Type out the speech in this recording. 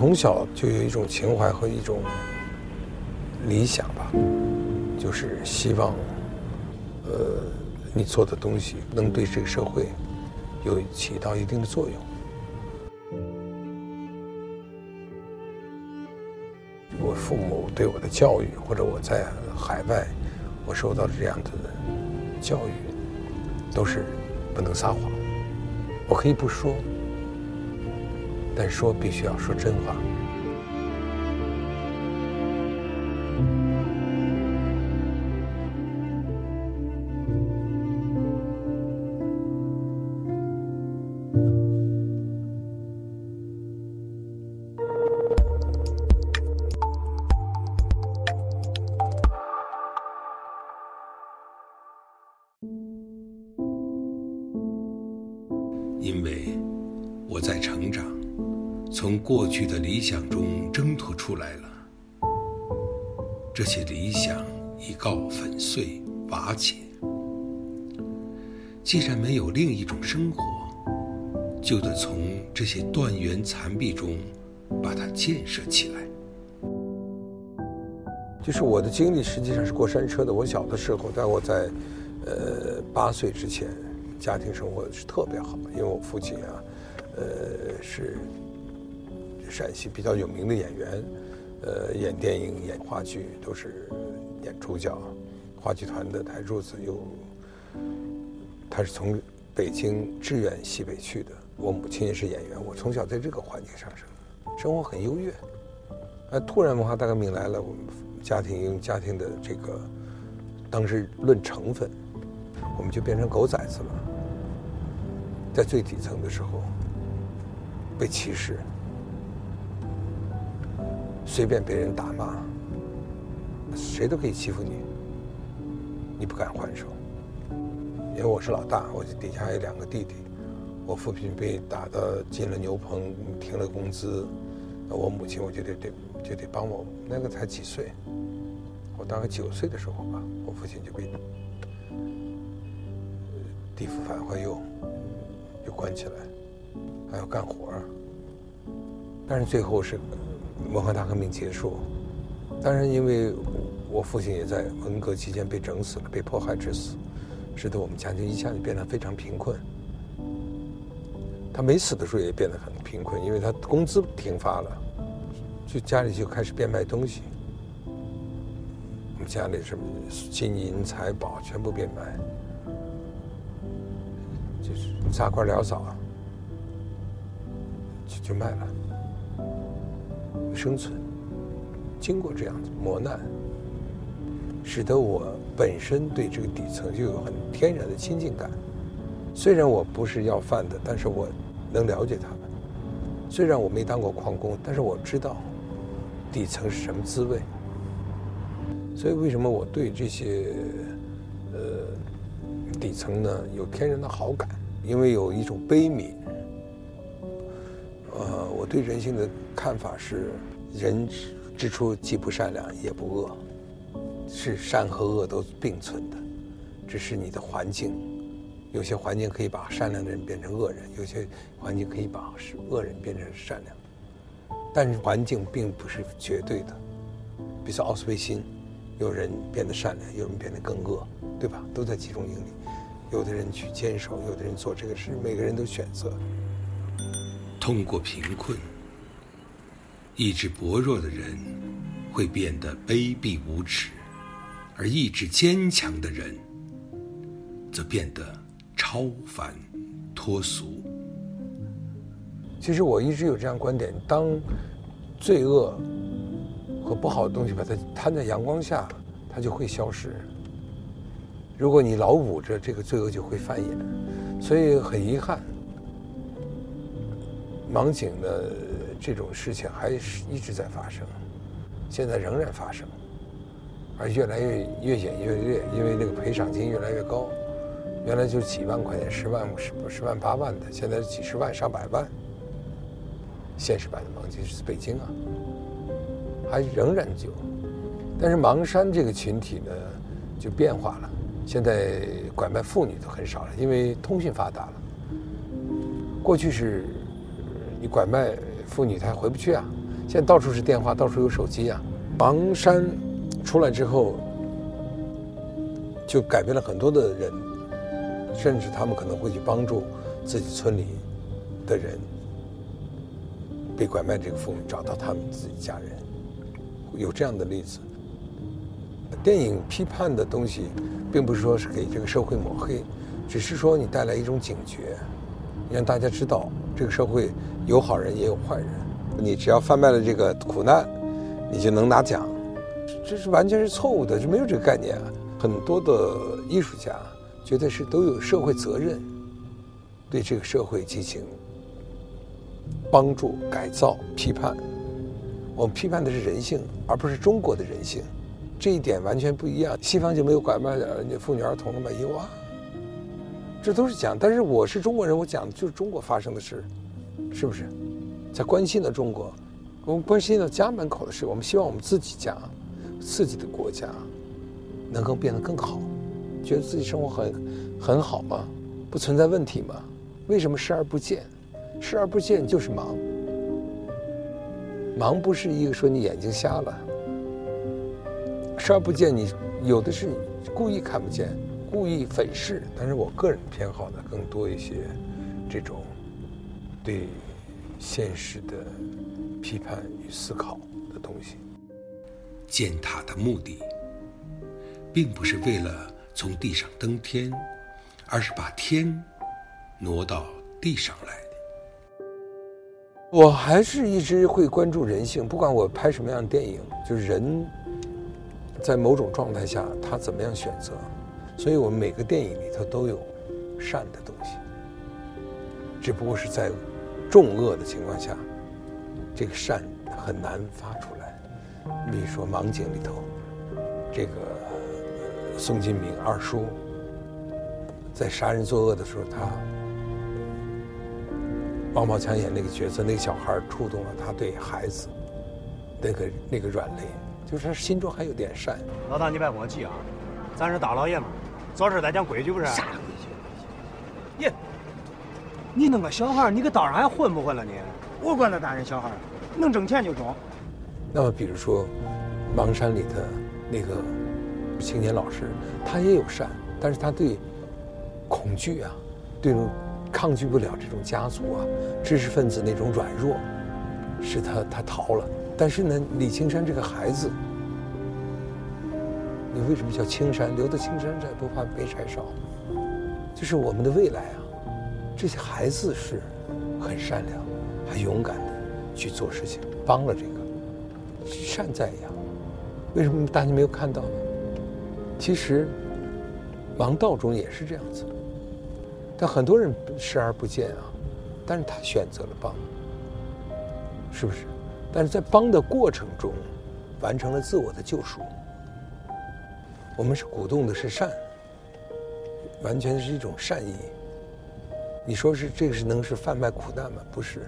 从小就有一种情怀和一种理想吧，就是希望，呃，你做的东西能对这个社会有起到一定的作用。我父母对我的教育，或者我在海外我受到的这样的教育，都是不能撒谎。我可以不说。但说必须要说真话。因为我在成长。从过去的理想中挣脱出来了，这些理想已告粉碎瓦解。既然没有另一种生活，就得从这些断垣残壁中把它建设起来。就是我的经历实际上是过山车的。我小的时候，在我在呃八岁之前，家庭生活是特别好，因为我父亲啊，呃是。陕西比较有名的演员，呃，演电影、演话剧都是演主角，话剧团的台柱子。又，他是从北京支援西北去的。我母亲也是演员，我从小在这个环境上生，生活很优越。呃，突然文化大革命来了，我们家庭因为家庭的这个，当时论成分，我们就变成狗崽子了。在最底层的时候，被歧视。随便别人打骂，谁都可以欺负你，你不敢还手。因为我是老大，我底下还有两个弟弟。我父亲被打的进了牛棚，停了工资，那我母亲我就得得就得帮我。那个才几岁，我大概九岁的时候吧，我父亲就被地府反坏右，就关起来，还要干活儿但是最后是。文化大革命结束，当然，因为我父亲也在文革期间被整死了，被迫害致死，使得我们家庭一下子变得非常贫困。他没死的时候也变得很贫困，因为他工资停发了，就家里就开始变卖东西。我们家里什么金银财宝全部变卖，就是砸罐潦草，就就卖了。生存，经过这样子磨难，使得我本身对这个底层就有很天然的亲近感。虽然我不是要饭的，但是我能了解他们。虽然我没当过矿工，但是我知道底层是什么滋味。所以为什么我对这些呃底层呢有天然的好感？因为有一种悲悯。对人性的看法是：人之初既不善良也不恶，是善和恶都并存的，只是你的环境，有些环境可以把善良的人变成恶人，有些环境可以把恶人变成善良，但是环境并不是绝对的。比如说奥斯维辛，有人变得善良，有人变得更恶，对吧？都在集中营里，有的人去坚守，有的人做这个事，每个人都选择。通过贫困，意志薄弱的人会变得卑鄙无耻，而意志坚强的人则变得超凡脱俗。其实我一直有这样观点：当罪恶和不好的东西把它摊在阳光下，它就会消失。如果你老捂着，这个罪恶就会繁衍。所以很遗憾。盲井的这种事情还是一直在发生，现在仍然发生，而越来越越演越烈，因为那个赔偿金越来越高，原来就几万块钱、十万、十十万八万的，现在几十万、上百万。现实版的盲井是北京啊，还仍然就，但是盲山这个群体呢就变化了，现在拐卖妇女都很少了，因为通讯发达了，过去是。你拐卖妇女，她回不去啊。现在到处是电话，到处有手机啊。房山出来之后，就改变了很多的人，甚至他们可能会去帮助自己村里的人，被拐卖这个妇女找到他们自己家人，有这样的例子。电影批判的东西，并不是说是给这个社会抹黑，只是说你带来一种警觉，让大家知道这个社会有好人也有坏人。你只要贩卖了这个苦难，你就能拿奖，这是完全是错误的，是没有这个概念啊。很多的艺术家觉得是都有社会责任，对这个社会进行帮助、改造、批判。我们批判的是人性，而不是中国的人性。这一点完全不一样。西方就没有拐卖的妇女儿童了吗？有啊，这都是讲。但是我是中国人，我讲的就是中国发生的事，是不是？在关心的中国，我们关心的家门口的事。我们希望我们自己家、自己的国家能够变得更好。觉得自己生活很很好吗？不存在问题吗？为什么视而不见？视而不见就是盲。盲不是一个说你眼睛瞎了。视而不见，你有的是故意看不见，故意粉饰。但是我个人偏好的更多一些，这种对现实的批判与思考的东西。建塔的目的，并不是为了从地上登天，而是把天挪到地上来的。我还是一直会关注人性，不管我拍什么样的电影，就是人。在某种状态下，他怎么样选择？所以我们每个电影里头都有善的东西，只不过是在重恶的情况下，这个善很难发出来。比如说《盲井》里头，这个宋金明二叔在杀人作恶的时候，他王宝强演那个角色，那个小孩触动了他对孩子那个那个软肋。就是他心中还有点善。老大，你别跟我急啊，咱是大老爷们，做事得讲规矩不是？啥规矩？耶，你弄个小孩，你搁道上还混不混了你？我管他大人小孩，能挣钱就中。那么，比如说盲山里的那个青年老师，他也有善，但是他对恐惧啊，对抗拒不了这种家族啊、知识分子那种软弱，使他他逃了。但是呢，李青山这个孩子，你为什么叫青山？留得青山在，不怕没柴烧。就是我们的未来啊，这些孩子是很善良、很勇敢的去做事情，帮了这个善在呀。为什么大家没有看到呢？其实王道中也是这样子，但很多人视而不见啊。但是他选择了帮，是不是？但是在帮的过程中，完成了自我的救赎。我们是鼓动的是善，完全是一种善意。你说是这个是能是贩卖苦难吗？不是，